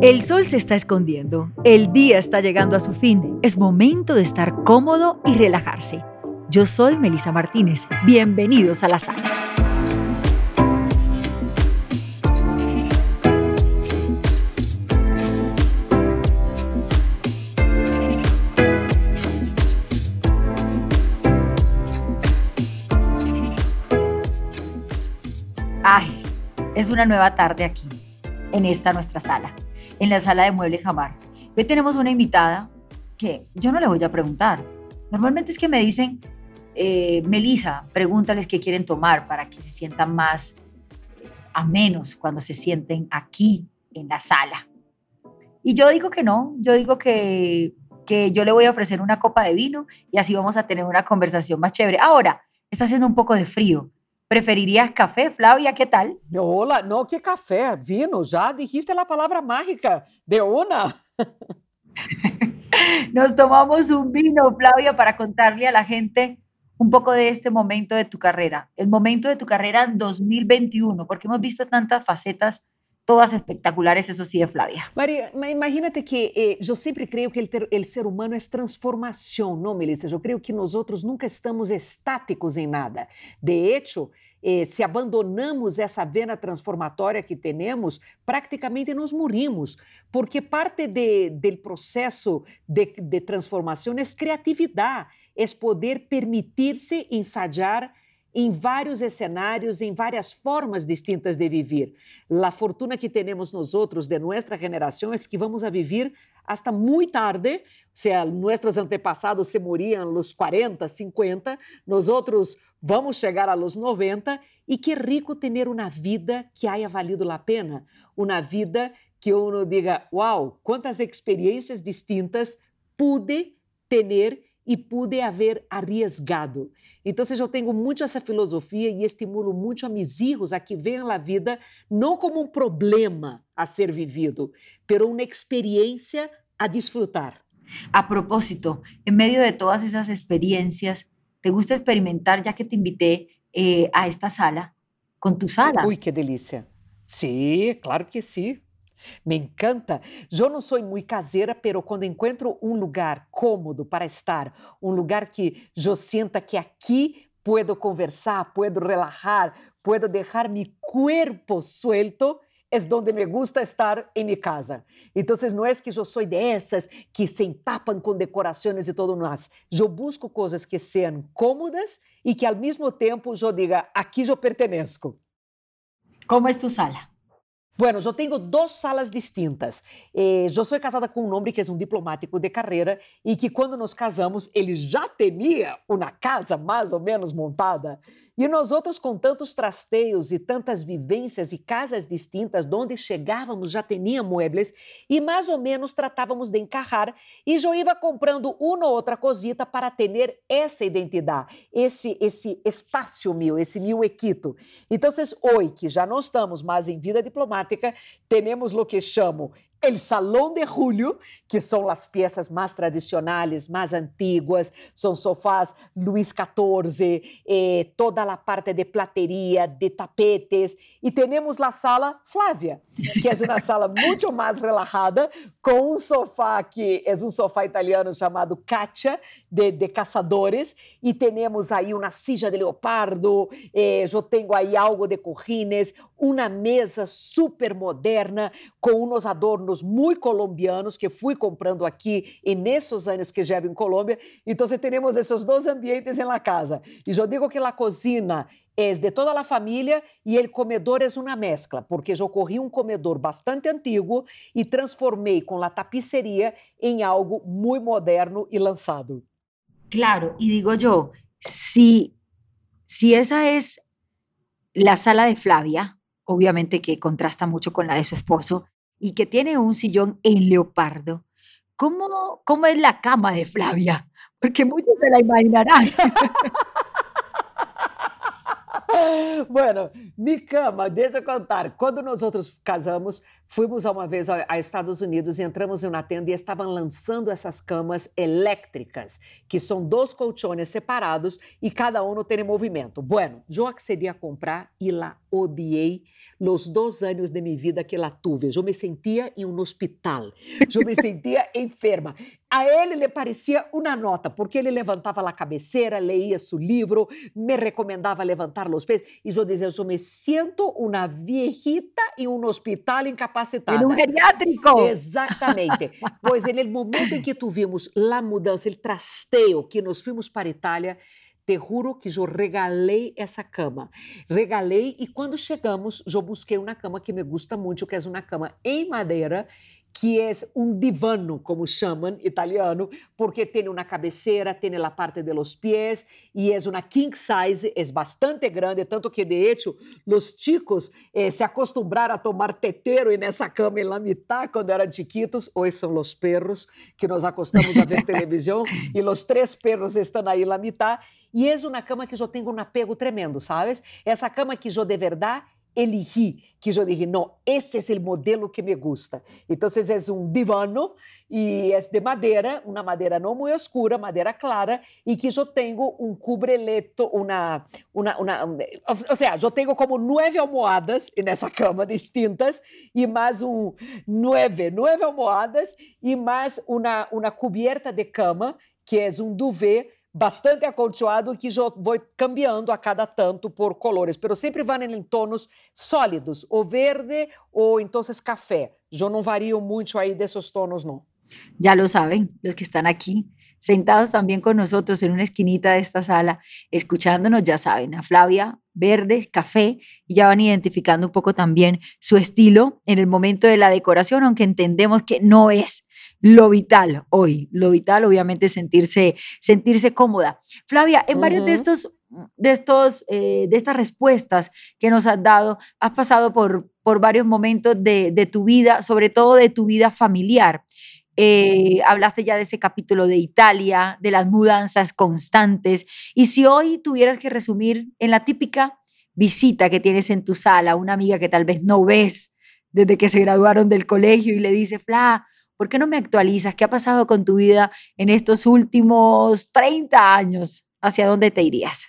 El sol se está escondiendo, el día está llegando a su fin, es momento de estar cómodo y relajarse. Yo soy Melisa Martínez, bienvenidos a la sala. Ay, es una nueva tarde aquí, en esta nuestra sala en la sala de muebles Jamar. Hoy tenemos una invitada que yo no le voy a preguntar. Normalmente es que me dicen, eh, Melisa, pregúntales qué quieren tomar para que se sientan más a menos cuando se sienten aquí en la sala. Y yo digo que no, yo digo que, que yo le voy a ofrecer una copa de vino y así vamos a tener una conversación más chévere. Ahora, está haciendo un poco de frío. ¿Preferirías café, Flavia? ¿Qué tal? Hola, no, ¿qué café? Vino, ya dijiste la palabra mágica de una. Nos tomamos un vino, Flavia, para contarle a la gente un poco de este momento de tu carrera, el momento de tu carrera en 2021, porque hemos visto tantas facetas todas espectaculares, eso sí, de Flavia. Maria, imagínate que eh, eu sempre creio que o ser humano é transformação, não, Melissa? Eu creio que nós outros nunca estamos estáticos em nada. De hecho, eh, abandonamos essa vena transformatória que temos, praticamente nos morimos, porque parte do processo de, de transformação é criatividade, é poder permitir-se ensaiar em vários cenários, em várias formas distintas de viver. A fortuna que temos nós outros de nossa geração é que vamos a viver hasta muito tarde, se nossos antepassados se moriam aos 40, 50, nós outros vamos chegar aos 90 e que rico ter uma vida que haya valido a pena, uma vida que uno diga, uau, quantas experiências distintas pude ter e pude haver arriesgado. Então, eu tenho muito essa filosofia e estimulo muito a meus filhos a que vejam a vida não como um problema a ser vivido, mas uma experiência a disfrutar. A propósito, em meio de todas essas experiências, ¿te gusta experimentar, já que te invité eh, a esta sala, com tu sala? Ui, que delícia! Sim, claro que sim. Me encanta. Eu não sou muito caseira, pero quando encontro um lugar cômodo para estar, um lugar que eu sinta que aqui puedo conversar, puedo relajar, puedo deixar meu corpo suelto, é onde me gusta estar em minha casa. Então, não é que eu sou dessas que se empapam com decorações e tudo mais. Eu busco coisas que sejam cômodas e que, ao mesmo tempo, eu diga, aqui eu pertenço. Como é tu sala? Bueno, eu tenho duas salas distintas. Eh, eu sou casada com um homem que é um diplomático de carreira e que, quando nos casamos, ele já tinha uma casa mais ou menos montada. E nós outros, com tantos trasteios e tantas vivências e casas distintas, onde chegávamos já tinha muebles e mais ou menos tratávamos de encarrar e eu ia comprando uma ou outra cosita para ter essa identidade, esse esse espaço meu, esse meu equito. Então, hoje, que já não estamos mais em vida diplomática, temos o que chamo El Salão de Julio, que são as peças mais tradicionais, mais antigas, são sofás Luís XIV, eh, toda a parte de plateria, de tapetes, e temos a sala Flávia, que é uma sala muito mais relajada, com um sofá que é um sofá italiano chamado Caccia, de, de caçadores, e temos aí uma silla de leopardo, eh, eu tenho aí algo de cojines, uma mesa super moderna, com uns adornos muito colombianos que fui comprando aqui e nesses anos que llevo em Colômbia. Então, temos esses dois ambientes na casa. E eu digo que a cozinha é de toda a família e o comedor é uma mescla, porque eu corri um comedor bastante antigo e transformei com a tapiceria em algo muito moderno e lançado. Claro, e digo eu, se si essa é a sala de Flavia, obviamente que contrasta muito com a de seu esposo, y que tiene un sillón en leopardo. ¿Cómo, cómo es la cama de Flavia? Porque muchos se la imaginarán. bueno, mi cama, deixa eu contar. Quando nós outros casamos, fomos uma vez a Estados Unidos e entramos em uma tenda e estavam lançando essas camas elétricas, que são dois colchones separados e cada um tem movimento. Bueno, eu accedi a comprar e lá odiei os dois anos de minha vida que lá tuve. Eu me sentia em um hospital, eu me sentia enferma. A ele lhe parecia uma nota, porque ele levantava a cabeceira, leía seu livro, me recomendava levantar os pés, e eu dizia: Eu me sinto uma viejita em um hospital incapacitada. Em um geriátrico. Exatamente. pois, no momento em que tuvimos a mudança, o trasteio, que nos fomos para Itália, te juro que eu regalei essa cama. Regalei e quando chegamos, eu busquei uma cama que me gusta muito, que é uma cama em madeira que é um divano, como chamam italiano, porque tem uma cabeceira, tem a parte de los pies e é uma king size, é bastante grande, tanto que de hecho os chicos eh, se acostumbraram a tomar tetero nessa cama em la mitad quando eram chiquitos, hoje são os perros que nos acostamos a ver televisão e os três perros estão aí la mitad e é uma cama que eu tenho um apego tremendo, sabes? Essa cama que eu de verdade elegí, que eu dije, não, esse é o modelo que me gusta. Então, é um divano e é de madeira, uma madeira não muito escura, madeira clara, e que eu tenho um cubreleto, uma, uma, uma, ou seja, eu tenho como nove almohadas nessa cama distintas e mais um nove, nove almohadas e mais uma, uma coberta de cama que é um duvet bastante acolchoado que eu vou cambiando a cada tanto por colores, pero sempre vão em tonos sólidos, ou verde ou então café. Eu não vario muito aí desses tonos, não. Ya lo saben, los que están aquí, sentados también con nosotros en una esquinita de esta sala, escuchándonos, ya saben, a Flavia, verde, café, y ya van identificando un poco también su estilo en el momento de la decoración, aunque entendemos que no es lo vital hoy. Lo vital, obviamente, sentirse, sentirse cómoda. Flavia, en varios de estos de, estos, eh, de estas respuestas que nos has dado, has pasado por, por varios momentos de, de tu vida, sobre todo de tu vida familiar. Eh, hablaste ya de ese capítulo de Italia, de las mudanzas constantes. Y si hoy tuvieras que resumir en la típica visita que tienes en tu sala, una amiga que tal vez no ves desde que se graduaron del colegio y le dice, Fla, ¿por qué no me actualizas? ¿Qué ha pasado con tu vida en estos últimos 30 años? ¿Hacia dónde te irías?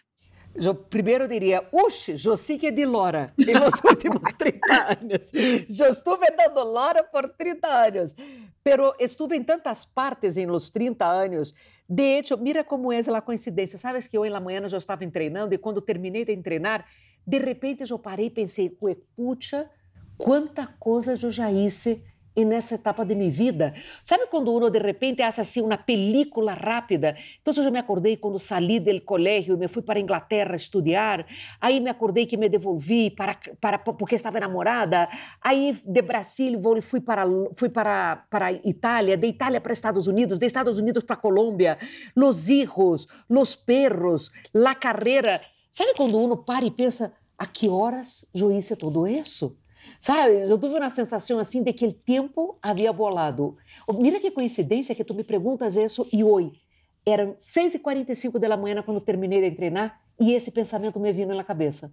Eu primeiro diria, uxe, eu sigo de Lora nos últimos 30 anos. Eu estive dando Lora por 30 anos. Pero estuve em tantas partes em los 30 anos. De hecho, mira como é a coincidência. Sabes que hoje na manhã eu estava treinando e quando terminei de treinar, de repente eu parei e pensei, puxa, quanta coisa eu já hice e nessa etapa de minha vida. Sabe quando uno de repente hace assim uma película rápida? Então eu já me acordei quando saí do colégio e me fui para Inglaterra estudar. Aí me acordei que me devolvi para, para porque estava enamorada. Aí de Brasil fui para fui para para Itália, de Itália para Estados Unidos, de Estados Unidos para Colômbia. Los hijos, los perros, la carreira. Sabe quando uno para e pensa a que horas eu hice isso? Sabe, eu tive uma sensação assim de que o tempo havia bolado. Mira que coincidência que tu me perguntas isso e hoje. Eram 6h45 da manhã quando terminei de treinar e esse pensamento me veio na cabeça.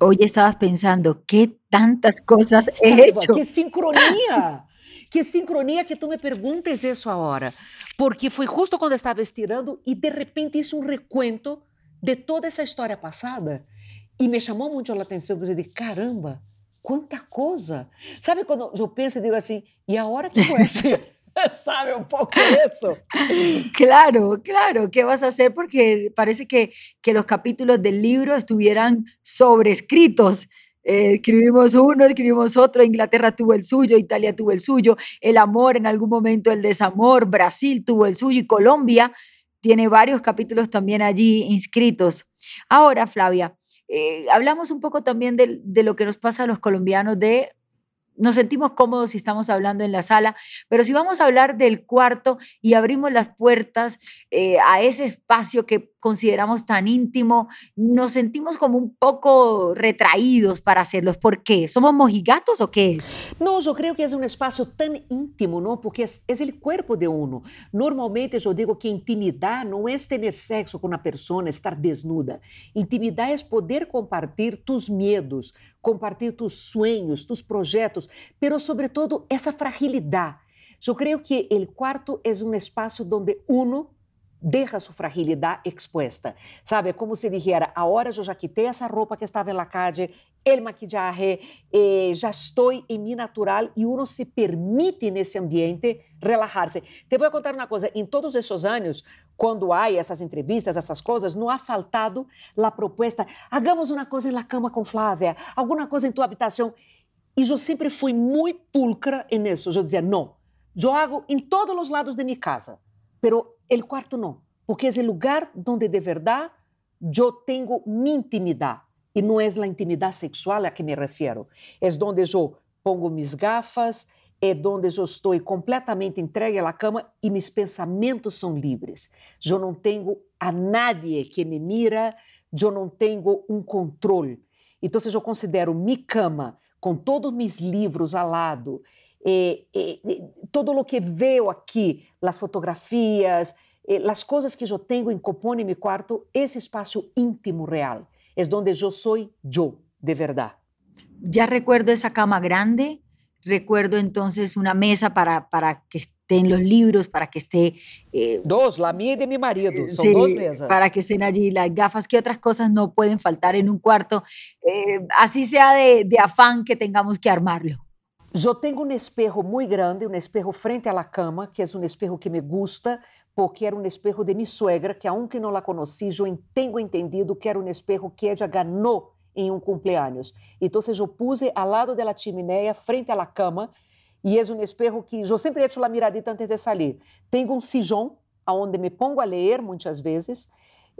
Hoje estavas pensando, que tantas coisas he hecho. Que sincronia! que sincronia que tu me perguntes isso agora. Porque foi justo quando eu estava estirando e de repente isso um recuento de toda essa história passada. E me chamou muito a atenção, porque eu disse, caramba, quanta coisa. Sabe quando eu penso e digo assim, e a hora que foi ¿Sabe un poco eso? Claro, claro, ¿qué vas a hacer? Porque parece que, que los capítulos del libro estuvieran sobrescritos. Eh, escribimos uno, escribimos otro, Inglaterra tuvo el suyo, Italia tuvo el suyo, el amor en algún momento, el desamor, Brasil tuvo el suyo y Colombia tiene varios capítulos también allí inscritos. Ahora, Flavia, eh, hablamos un poco también de, de, lo que nos pasa a los colombianos de nos sentimos cómodos si estamos hablando en la sala, pero si vamos a hablar del cuarto y abrimos las puertas eh, a ese espacio que consideramos tan íntimo, nos sentimos como un poco retraídos para hacerlos. ¿Por qué? ¿Somos mojigatos o qué es? No, yo creo que es un espacio tan íntimo, ¿no? Porque es, es el cuerpo de uno. Normalmente yo digo que intimidad no es tener sexo con una persona, estar desnuda. Intimidad es poder compartir tus miedos, compartilhar tus sonhos, tus projetos, pero sobretudo essa fragilidade. Eu creio que o quarto é um espaço onde uno deja sua fragilidade exposta. Sabe, é como se dijera, agora eu já quitei essa roupa que estava na calle, o maquillaje, eh, já estou em mim natural e uno se permite nesse ambiente relajar-se. Te vou contar uma coisa, em todos esses anos, quando há essas entrevistas, essas coisas, não há faltado a proposta, hagamos uma coisa na cama com Flávia, alguma coisa em tua habitação. E eu sempre fui muito pulcra nisso. Eu dizia, não, hago em todos os lados de minha casa pero el cuarto no, porque es el lugar donde de verdad yo tengo mi intimidad. E não é a intimidade sexual a que me refiro. É onde eu pongo mis gafas, é onde eu estou completamente entregue à cama e meus pensamentos são livres. Eu não tenho a nadie que me mira, eu não tenho um controle. Então, eu considero minha cama com todos meus livros ao lado, eh, eh, todo o que veio aqui, as fotografias, eh, as coisas que eu tenho em em meu quarto, esse espaço íntimo real, é onde eu sou eu, de verdade. Já recuerdo essa cama grande, recuerdo entonces una mesa para, para que estén los libros, para que esté... Eh, dos, la mía y de mi marido, son sí, dos mesas. Para que estén allí las gafas, que otras cosas no pueden faltar en un cuarto, eh, así sea de, de afán que tengamos que armarlo. Eu tenho um espejo muito grande, um espejo frente à cama, que é um espejo que me gusta, porque era um espejo de minha suegra, que aunque não la conheci, eu tenho entendido que era um espejo que ela ganhou em um cumpleaños. Então, eu puse ao lado da chimenea, frente à cama, e é um espejo que eu sempre echo a miradita antes de sair. Tenho um sillón, onde me pongo a ler muitas vezes,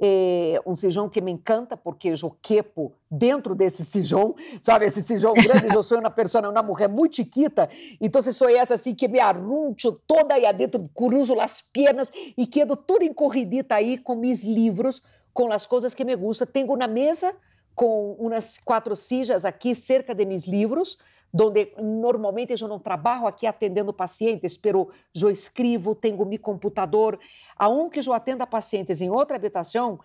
é um sijão que me encanta porque eu quepo dentro desse sijão, sabe? Esse sijão grande, eu sou uma pessoa, uma mulher muito chiquita, então sou essa assim que me arruncho toda aí adentro, cruzo as pernas e quedo toda encorridita aí com meus livros, com as coisas que me gustam. Tenho na mesa com umas quatro sillas aqui cerca de meus livros, onde normalmente eu não trabalho aqui atendendo pacientes, pero eu escrevo, tenho meu computador. Aunque eu atenda pacientes em outra habitação,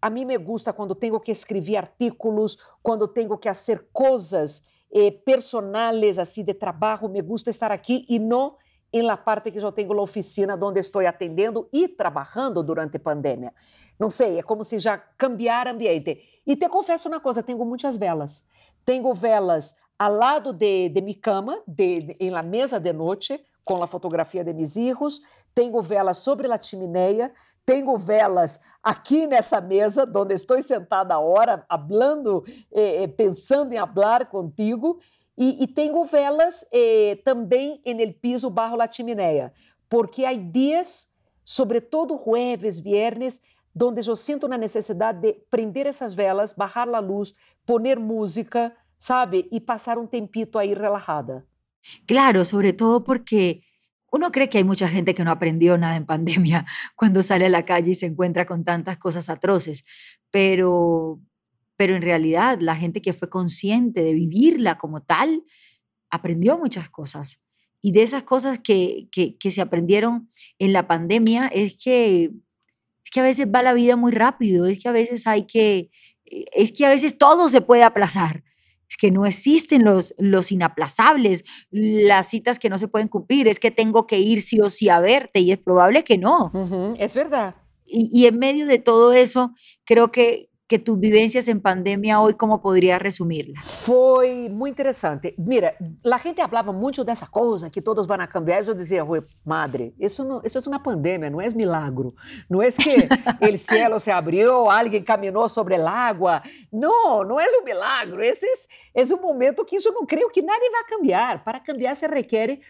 a mim me gusta quando tenho que escrever artículos, quando tenho que fazer coisas eh, personales assim de trabalho, me gusta estar aqui e não em la parte que eu tenho na oficina onde estou atendendo e trabalhando durante a pandemia. Não sei, é como se já cambiar ambiente. E te confesso uma coisa, tenho muitas velas. Tenho velas ao lado de, de cama, de, em la mesa de noite, com a fotografia de meus filhos. Tenho velas sobre a chaminé, tenho velas aqui nessa mesa, onde estou sentada agora, hablando, eh, eh, pensando em falar contigo. E, e tenho velas eh, também no piso barro a chaminé, porque há dias, sobretudo jueves, viernes, onde eu sinto a necessidade de prender essas velas, barrar a luz, poner música, sabe? Y pasar un tempito ahí relajada. Claro, sobre todo porque uno cree que hay mucha gente que no aprendió nada en pandemia cuando sale a la calle y se encuentra con tantas cosas atroces, pero, pero en realidad la gente que fue consciente de vivirla como tal, aprendió muchas cosas. Y de esas cosas que, que, que se aprendieron en la pandemia es que, es que a veces va la vida muy rápido, es que a veces hay que, es que a veces todo se puede aplazar es que no existen los, los inaplazables, las citas que no se pueden cumplir, es que tengo que ir sí o sí a verte y es probable que no. es verdad. Y, y, en medio de todo eso, creo que, que tus vivencias en pandemia hoy, ¿cómo podrías resumirla? Foi muito interessante. Mira, a gente falava muito dessa coisa, que todos vão cambiar, e eu dizia, madre, isso, não, isso é uma pandemia, não é milagro. Não é que o céu se abriu, alguém caminhou sobre a água. Não, não é um milagro. Esse é, é um momento que eu não creio que nada vai cambiar. Para cambiar se requer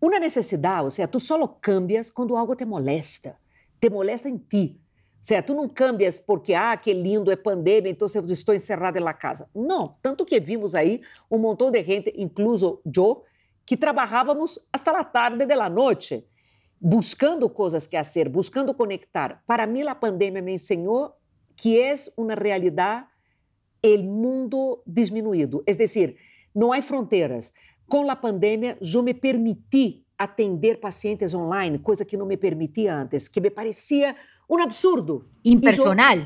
uma necessidade, ou seja, tu só cambias quando algo te molesta, te molesta em ti. Certo? Não cambias porque, ah, que lindo, é pandemia, então eu estou encerrada na casa. Não. Tanto que vimos aí um montão de gente, incluso eu, que trabalhávamos hasta a tarde da noite, buscando coisas que fazer, buscando conectar. Para mim, a pandemia me ensinou que é uma realidade o mundo diminuído. É decir, não há fronteiras. Com a pandemia, eu me permiti atender pacientes online, coisa que não me permitia antes, que me parecia um absurdo. Impersonal.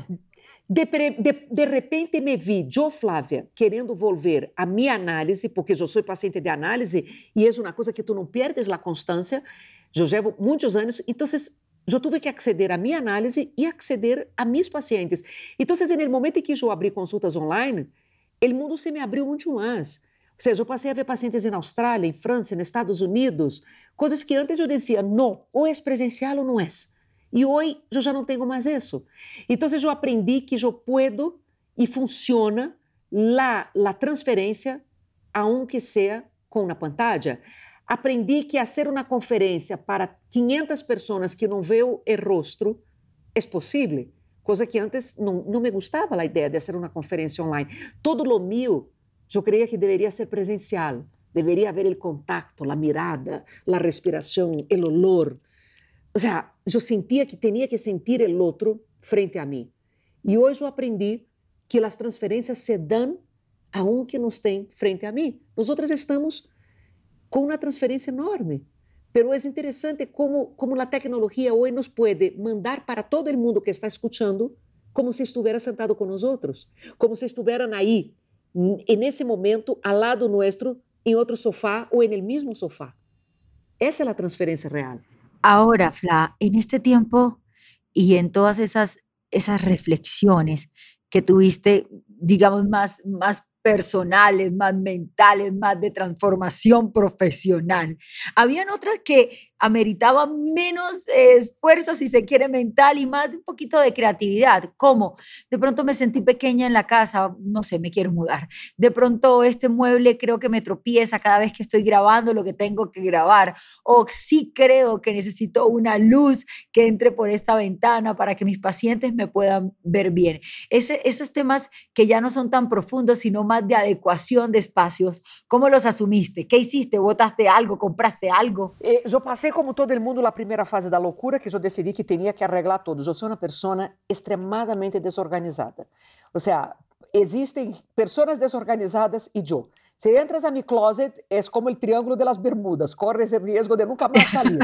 De, de, de, repente me vi, eu, Flávia, querendo volver a minha análise, porque eu sou paciente de análise e é uma coisa que tu não perdes a constância. Eu levo muitos anos, então eu tive que acceder à minha análise e acceder a meus pacientes. Então, no momento em que eu abri consultas online, o mundo se me abriu muito mais. Ou seja, eu passei a ver pacientes em Austrália, em França, nos Estados Unidos, coisas que antes eu dizia, não, ou é presencial ou não é. E hoje eu já não tenho mais isso. Então, eu aprendi que eu puedo e funciona lá a transferência, aunque seja com uma pantalla. Aprendi que fazer uma conferência para 500 pessoas que não veem o rosto é possível, coisa que antes não, não me gostava a ideia de fazer uma conferência online. Todo lo meu, eu creia que deveria ser presencial, deveria haver o contato, a mirada, a respiração, o olor. O sea, eu sentia que tinha que sentir o outro frente a mim. E hoje eu aprendi que as transferências se dão a um que nos tem frente a mim. Nós outros estamos com uma transferência enorme. Pero é interessante como, como a tecnologia hoje nos pode mandar para todo mundo que está escutando como se estivesse sentado com nós outros, como se estuvieran aí, nesse momento, ao lado nosso, em outro sofá ou no mesmo sofá. Essa é a transferência real. Agora, Fla, en este tiempo y en todas esas, esas reflexiones que tuviste, digamos, más, más personales, más mentales, más de transformación profesional. Habían otras que ameritaban menos eh, esfuerzo, si se quiere, mental y más un poquito de creatividad, como de pronto me sentí pequeña en la casa, no sé, me quiero mudar. De pronto este mueble creo que me tropieza cada vez que estoy grabando lo que tengo que grabar. O sí creo que necesito una luz que entre por esta ventana para que mis pacientes me puedan ver bien. Ese, esos temas que ya no son tan profundos, sino más de adecuación de espacios, ¿cómo los asumiste? ¿Qué hiciste? ¿Votaste algo? ¿Compraste algo? Eh, yo pasé como todo mundo na primeira fase da loucura, que eu decidi que tinha que arreglar tudo. Eu sou uma pessoa extremadamente desorganizada. Ou seja, existem pessoas desorganizadas e eu. Se entras a mi closet, é como o triângulo de las Bermudas, corres o risco de nunca mais sair.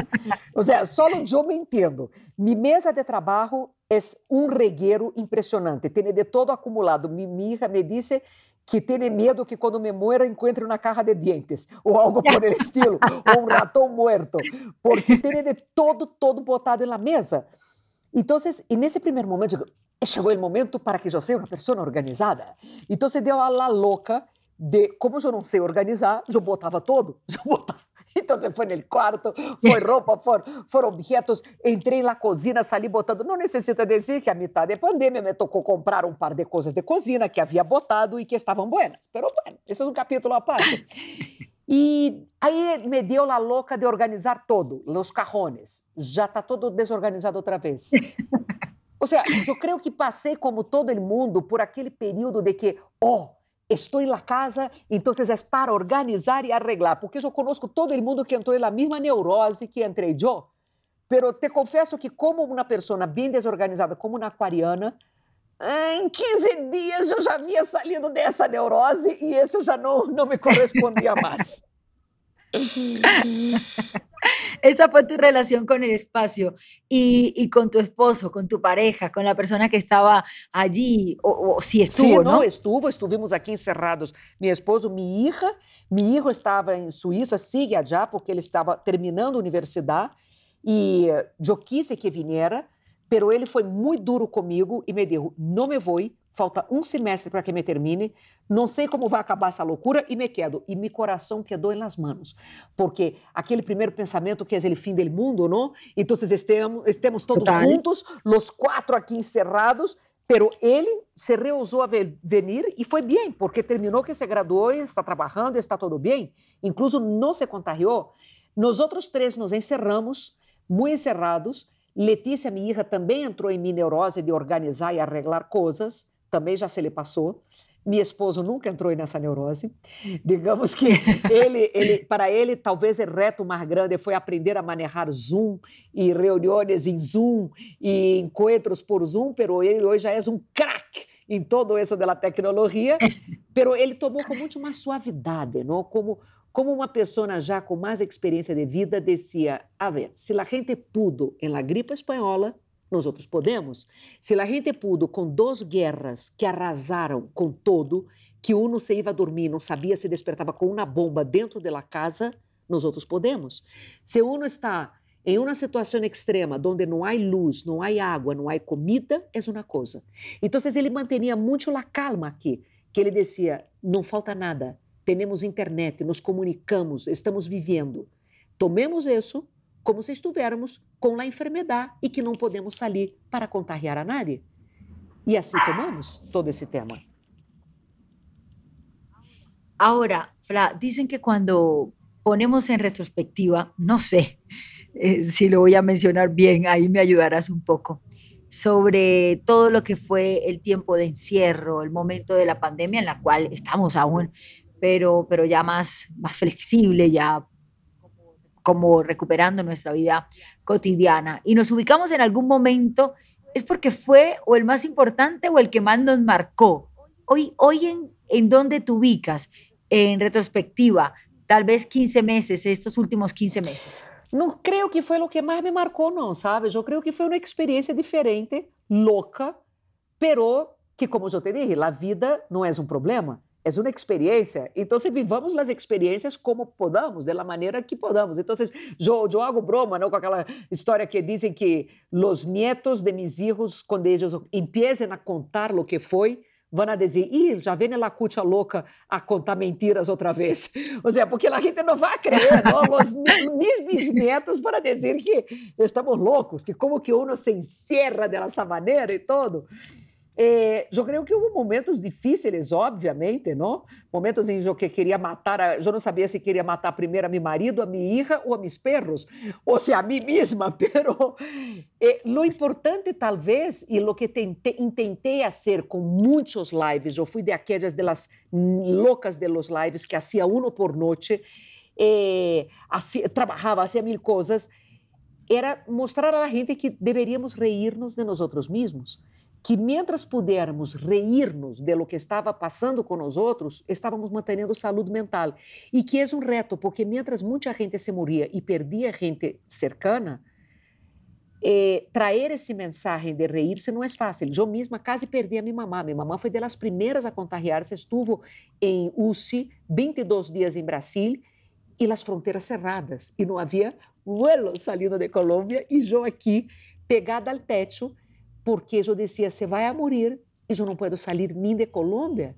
Ou seja, só eu me entendo. Mi mesa de trabalho é um regueiro impressionante, tem de todo acumulado. Mi, mi hija me disse que tem medo que quando me muera encontre uma caja de dientes ou algo por el estilo, ou um ratão muerto, porque tem de todo, todo botado na mesa. Então, e nesse primeiro momento, chegou o momento para que eu seja uma pessoa organizada. Então, deu a la louca de, como eu não sei organizar, eu botava todo, eu botava então você foi no quarto, foi roupa, foram, foram objetos. Entrei na cozinha, saí botando. Não necessita dizer que a metade é pandemia me tocou comprar um par de coisas de cozinha que havia botado e que estavam buenas. Pero bueno, esse é um capítulo à parte. E aí me deu a louca de organizar todo, os cajones. Já está todo desorganizado outra vez. Ou seja, eu creio que passei como todo mundo por aquele período de que, oh, estou na casa, então é para organizar e arreglar, porque eu conozco todo mundo que entrou na mesma neurose que entrei eu. Pero te confesso que como uma pessoa bem desorganizada, como uma aquariana, em 15 dias eu já havia salido dessa neurose e isso já não, não me correspondia mais. Esa fue tu relación con el espacio y, y, con tu esposo, con tu pareja, con la persona que estaba allí, o, o si estuvo, sí, ¿no? estuvo, estuvimos aqui encerrados. Mi esposo, mi hija, mi hijo estava em Suíça, sigue allá porque ele estava terminando a universidade e eu quis que viniera, pero ele foi muito duro comigo e me disse, não me vou, falta um semestre para que me termine, não sei como vai acabar essa loucura e me quedo. E meu coração quedou nas mãos, porque aquele primeiro pensamento que é o fim do mundo, não? Então, estamos, estamos todos Total. juntos, os quatro aqui encerrados, pero ele se rehusou a venir e foi bem, porque terminou que se graduou, está trabalhando, está tudo bem, incluso não se contagiou. Nós outros três nos encerramos, muito encerrados. Letícia, minha hija, também entrou em minha neurose de organizar e arreglar coisas também já se lhe passou. Meu esposo nunca entrou nessa neurose. Digamos que ele, ele, para ele, talvez o reto mais grande foi aprender a manejar Zoom e reuniões em Zoom e encontros por Zoom, pero ele hoje já é um craque em todo isso da tecnologia, pero ele tomou com muito mais suavidade, não? Como como uma pessoa já com mais experiência de vida dizia, a ver, se a gente pudo em la gripe espanhola, nós outros podemos. Se a gente pudo com duas guerras que arrasaram com todo, que um se ia dormir, não sabia se despertava com uma bomba dentro da casa, nós outros podemos. Se um está em uma situação extrema, onde não há luz, não há água, não há comida, é uma coisa. Então, ele mantinha muito a calma aqui, que ele dizia: não falta nada, temos internet, nos comunicamos, estamos vivendo. Tomemos isso como se estivéssemos com a enfermidade e que não podemos sair para contagiar a nadie. E assim tomamos todo esse tema. Ahora, Fla, dicen que cuando ponemos en retrospectiva, no sé eh, si lo voy a mencionar bien, ahí me ayudarás un poco, sobre todo lo que fue el tiempo de encierro, el momento de la pandemia en la cual estamos aún, pero, pero ya más, más flexible, ya como recuperando nuestra vida cotidiana. Y nos ubicamos en algún momento, es porque fue o el más importante o el que más nos marcó. Hoy, hoy en, ¿en dónde te ubicas? En retrospectiva, tal vez 15 meses, estos últimos 15 meses. Não creio que foi o que mais me marcou, não, sabe? Eu creio que foi uma experiência diferente, louca, pero que, como eu te disse, a vida não é um problema, é uma experiência. Então, vivamos as experiências como podamos, da maneira que podamos. Então, eu, eu hago broma não, com aquela história que dizem que os nietos de mis hijos, quando eles empiecem a contar o que foi, vão a dizer, ih, já vem a cucha louca a contar mentiras outra vez. Ou seja, porque a gente não vai crer, não? Os mis bisnetos para dizer que estamos loucos, que como que uno se encerra dessa maneira e todo. Eh, eu creio que houve momentos difíceis, obviamente, não? Momentos em que queria matar, a, eu não sabia se queria matar primeiro a meu marido, a minha hija ou a meus perros, ou se a mim mesma, pero eh, lo importante talvez, e lo que tentei, tentei fazer com muitos lives, eu fui de aquelas de las loucas de los lives, que hacía uno por noite, eh, hacía, trabalhava, hacía mil coisas, era mostrar a gente que deveríamos reírnos de nós mesmos que mientras pudermos reírnos de lo que estava passando com os outros, estávamos mantendo saúde mental. E que é um reto, porque mientras muita gente se moria e perdia gente cercana, eh, trazer esse mensagem de reírse não é fácil. Eu mesma quase perdi a minha mamá. Minha mamá foi das primeiras a contagiar-se, estuvo em UCI 22 dias em Brasil e as fronteiras cerradas. E não havia vuelo saindo de Colômbia e eu aqui pegada ao teto porque eu dizia, você vai a morir e eu não posso sair nem de Colômbia.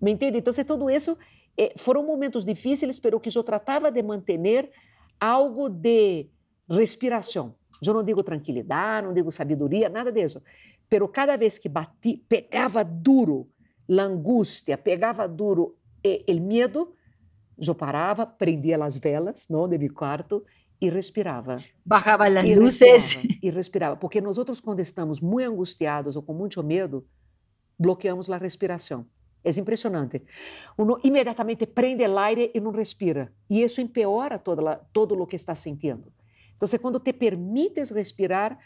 Me entende? Então, tudo isso eh, foram momentos difíceis, pero que eu tratava de manter algo de respiração. Eu não digo tranquilidade, não digo sabedoria, nada disso. Pero cada vez que bati, pegava duro a angústia, pegava duro eh, o medo, eu parava, prendia as velas não, de meu quarto e respirava. Bajava as luzes. e respirava. Porque nós outros, quando estamos muito angustiados ou com muito medo, bloqueamos a respiração. É impressionante. Uno imediatamente prende o aire e não respira. E isso empeora toda todo o que está sentindo. Então, quando te permites respirar,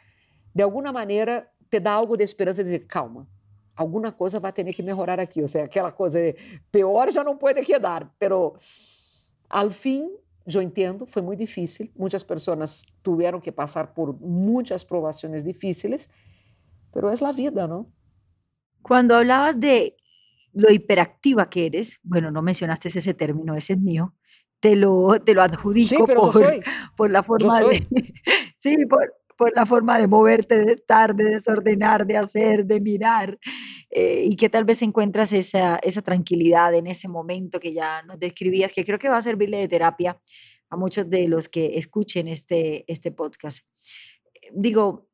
de alguma maneira te dá algo de esperança de dizer, calma, alguma coisa vai ter que melhorar aqui. Ou seja, aquela coisa pior já não pode quedar. Pero, al fim, eu entendo, foi muito difícil. Muitas pessoas tiveram que passar por muitas provações difíceis, mas é a vida, não? Quando hablabas de lo hiperactiva que eres, bueno, no mencionaste ese término, ese es mío, te lo, te lo adjudico sí, por, por, la forma de... sí, por, por la forma de moverte, de estar, de desordenar, de hacer, de mirar, eh, y que tal vez encuentras esa, esa tranquilidad en ese momento que ya nos describías, que creo que va a servirle de terapia a muchos de los que escuchen este, este podcast. Digo,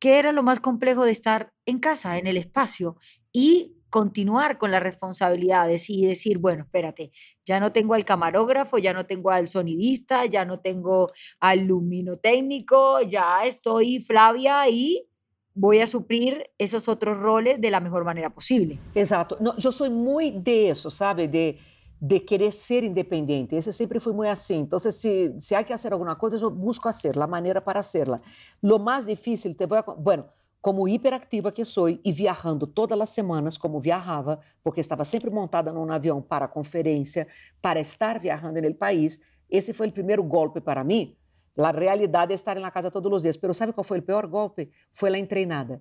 ¿qué era lo más complejo de estar en casa, en el espacio? Y continuar con las responsabilidades y decir, bueno, espérate, ya no tengo al camarógrafo, ya no tengo al sonidista, ya no tengo al luminotécnico, ya estoy Flavia y voy a suplir esos otros roles de la mejor manera posible. Exacto. No, yo soy muy de eso, ¿sabe? De, de querer ser independiente. Ese siempre fue muy así. Entonces, si, si hay que hacer alguna cosa, yo busco hacer la manera para hacerla. Lo más difícil, te voy a... Bueno, como hiperactiva que sou e viajando todas as semanas, como viajava, porque estava sempre montada num avião para conferência, para estar viajando no país, esse foi o primeiro golpe para mim. A realidade é estar na casa todos os dias. Mas sabe qual foi o pior golpe? Foi lá treinada.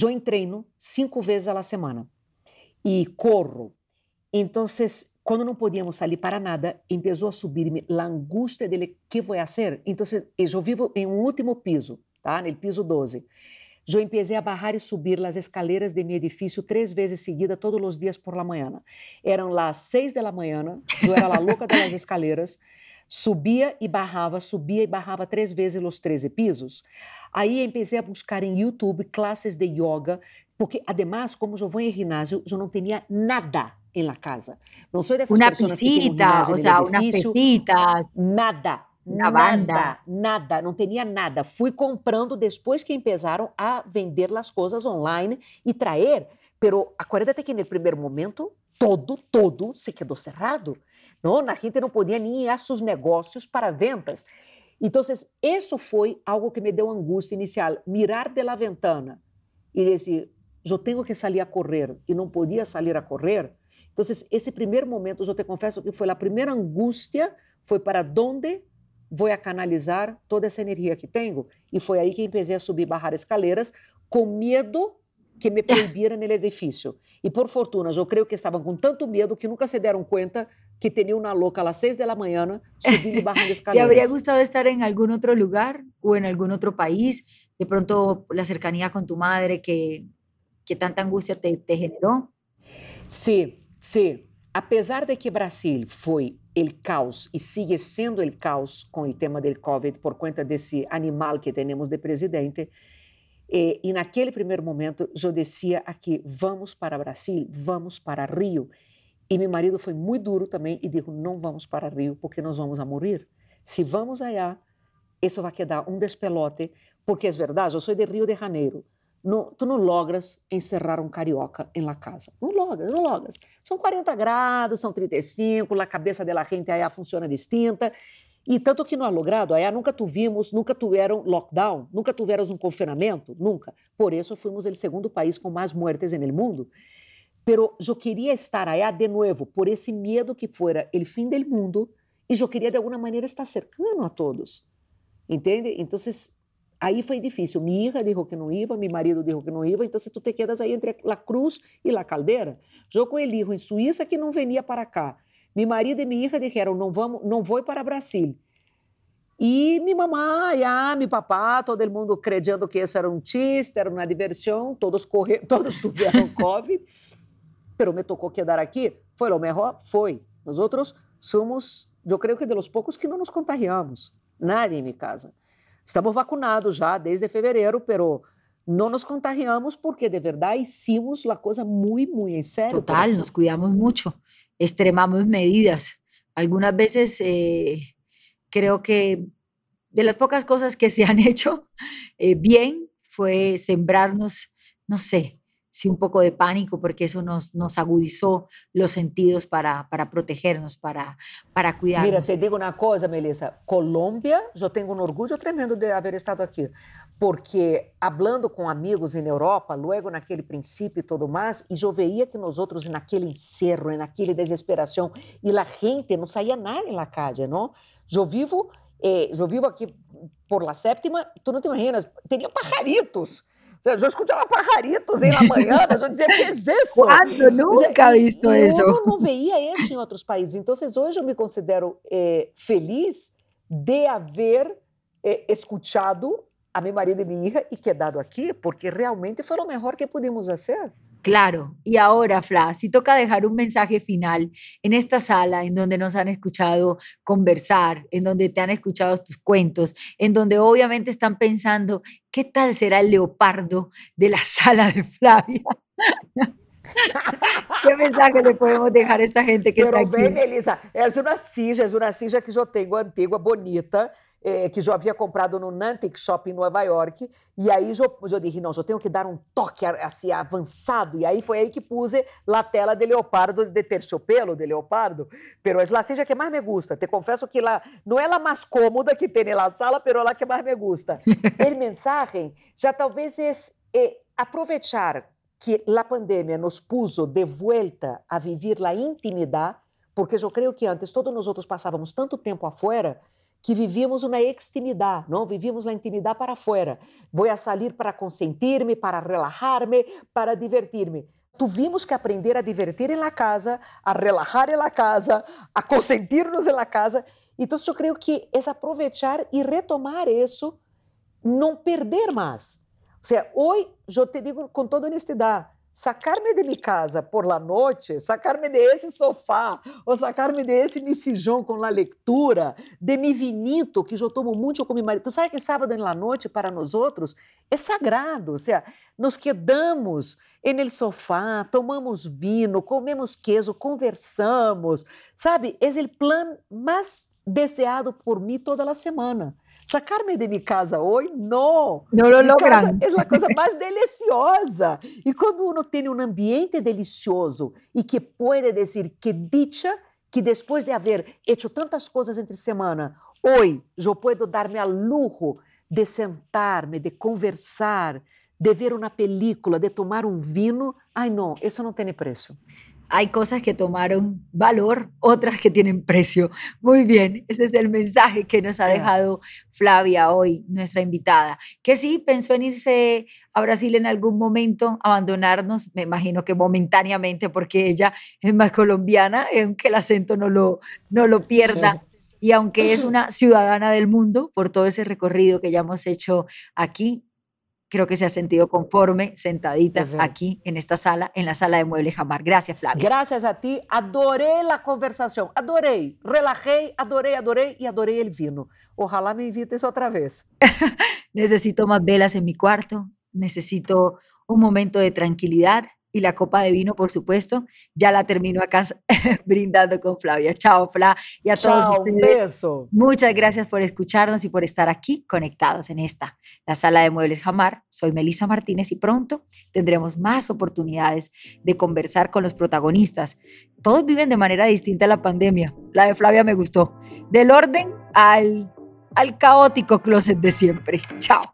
Eu treino cinco vezes a semana e corro. Então, quando não podíamos sair para nada, começou a subir-me a angústia de que vou fazer. Então, eu vivo em um último piso, tá? No piso 12. Eu empecé a barrar e subir as escaleras de meu edifício três vezes seguida, todos os dias por la manhã. Eram lá seis da manhã, eu era louca das escaleras, subia e barrava, subia e barrava três vezes os 13 pisos. Aí empecé a buscar em YouTube classes de yoga, porque, además, como eu vou em ginásio, eu não tinha nada en la casa. No soy de esas una personas pisita, que o sea, unas pesitas. Nada. Nada, banda. nada, não tinha nada. Fui comprando depois que empezaram a vender as coisas online e trazer. Pero acuérdate que no primeiro momento todo, todo se quedou cerrado. Não, a gente não podia nem ir a seus negócios para vendas. Então, isso foi algo que me deu angústia inicial. Mirar de la ventana e dizer, eu tenho que sair a correr e não podia sair a correr. Então, esse primeiro momento, eu te confesso que foi a primeira angústia, foi para onde vou a canalizar toda essa energia que tenho. E foi aí que comecei a subir barrar escaleiras com medo que me proibiram no edifício. E por fortuna, eu creio que estavam com tanto medo que nunca se deram conta que tinha uma louca às seis da manhã subindo e barrando escaleras. ¿Te habría gustado estar en algún otro lugar o en algún otro país? De pronto la cercanía con tu madre que, que tanta angustia te, te generó. Sí, Sí, apesar de que Brasil foi o caos e sigue sendo o caos com o tema do Covid por conta desse animal que temos de presidente, e, e naquele primeiro momento eu descia aqui, vamos para Brasil, vamos para Rio. E meu marido foi muito duro também e disse, não vamos para Rio porque nós vamos a morrer. Se vamos allá, isso vai quedar um despelote, porque é verdade, eu sou de Rio de Janeiro, tu não logras encerrar um carioca em la casa. Não logras, não logras. São 40 graus, são 35, a cabeça da gente aí funciona distinta. E tanto que não há logrado, aí nunca tuvimos, nunca tiveram lockdown, nunca tiveram um confinamento, nunca. Por isso fomos o segundo país com mais mortes no mundo. Pero eu queria estar aí de novo, por esse medo que fora o fim do mundo, e eu queria de alguma maneira estar cercano a todos. Entende? Então, Aí foi difícil. Minha hija disse que não ia, meu marido disse que não ia, então tu te quedas aí entre a cruz e a caldeira. Eu com ele em Suíça que não venia para cá. Meu marido e minha hija disseram, não vamos, não vou para Brasil. E minha mamãe, ah, meu papá, todo mundo acreditando que isso era um chiste, era uma diversão, todos corre, todos tiveram Covid, pero me tocou quedar aqui. Foi o melhor? Foi. Nós outros somos, eu creio que de los poucos que não nos contagiamos. Nadie em minha casa. Estamos vacunados já desde fevereiro, pero não nos contagiamos porque de verdade hicimos a coisa muito, muito em sério. Total, nos cuidamos muito, extremamos medidas. Algunas veces eh, creo que de las pocas cosas que se han hecho eh, bien fue sembrarnos, no sé, sí un poco de pánico porque eso nos, nos agudizó los sentidos para, para protegernos, para, para cuidarnos. Mira, te digo uma coisa, Melissa. Colômbia, eu tenho um orgulho tremendo de haver estado aqui, porque hablando com amigos na Europa, logo naquele princípio e tudo mais, e eu veia que nós outros naquele encerro, naquele desesperação, e a gente não saía nada na calle, não? Eu vivo, eh, eu vivo aqui por la séptima, tu não te imaginas, tinha pajaritos eu escutava pajaritos em la manhã, eu dizia, que é isso? Quando? Nunca visto isso. Eu não veia isso em outros países. Então, hoje eu me considero eh, feliz de haver eh, escutado a meu marido e minha hija e quedado aqui, porque realmente foi o melhor que pudimos fazer. Claro, y ahora, Fla, si toca dejar un mensaje final en esta sala en donde nos han escuchado conversar, en donde te han escuchado tus cuentos, en donde obviamente están pensando, ¿qué tal será el leopardo de la sala de Flavia? ¿Qué mensaje le podemos dejar a esta gente que Pero está aquí? Bem, Melissa, é uma sija, é uma que eu tenho antiga, bonita, é, que eu havia comprado no Nantic Shop em Nova York, e aí eu, disse, não, eu tenho que dar um toque assim, avançado, e aí foi aí que puse a tela de leopardo, de terciopelo de leopardo, pero a seja que mais me gusta, te confesso que lá, não é a mais cômoda que tem na sala, pero é a que mais me gusta. o mensagem já talvez é, é aproveitar que a pandemia nos puso de volta a viver a intimidade, porque eu creio que antes todos nós outros passávamos tanto tempo afuera que vivíamos uma extimidade, não? Vivíamos a intimidade para fora. Vou a sair para consentir-me, para relajar-me, para divertir-me. tuvimos que aprender a divertir em la casa, a relajar em la casa, a consentir-nos em la casa. Então, eu creio que é aproveitar e retomar isso, não perder mais. Ou seja, hoje, eu te digo com toda honestidade, sacar-me de minha casa por la noite, sacar-me de esse sofá, ou sacar-me de esse misijão com a leitura, de mi vinito, que eu tomo muito com meu marido. Tu sabe que sábado na noite, para nós outros, é sagrado. Ou seja, nos quedamos no sofá, tomamos vinho, comemos queijo, conversamos. Sabe, é o plano mais desejado por mim toda a semana. Sacarme de minha casa hoje, não. Não lo logran. É a coisa mais deliciosa. E quando uno tem um ambiente delicioso e que pode dizer que dicha que depois de haver hecho tantas coisas entre semana, hoje eu posso dar-me a luxo de sentar-me, de conversar, de ver uma película, de tomar um vinho. Ai, não, isso não tem preço. Hay cosas que tomaron valor, otras que tienen precio. Muy bien, ese es el mensaje que nos ha dejado Flavia hoy, nuestra invitada, que sí pensó en irse a Brasil en algún momento, abandonarnos, me imagino que momentáneamente, porque ella es más colombiana, aunque el acento no lo, no lo pierda. Y aunque es una ciudadana del mundo, por todo ese recorrido que ya hemos hecho aquí, creo que se ha sentido conforme, sentadita aquí en esta sala, en la sala de Muebles Jamar. Gracias, Flavia. Gracias a ti. Adoré la conversación. Adoré. Relajé, adoré, adoré y adoré el vino. Ojalá me invites otra vez. necesito más velas en mi cuarto. Necesito un momento de tranquilidad y la copa de vino, por supuesto, ya la termino acá brindando con Flavia. Chao, Fla, y a todos ustedes. Muchas gracias por escucharnos y por estar aquí conectados en esta, la sala de muebles Jamar. Soy Melisa Martínez y pronto tendremos más oportunidades de conversar con los protagonistas. Todos viven de manera distinta la pandemia. La de Flavia me gustó. Del orden al, al caótico closet de siempre. Chao.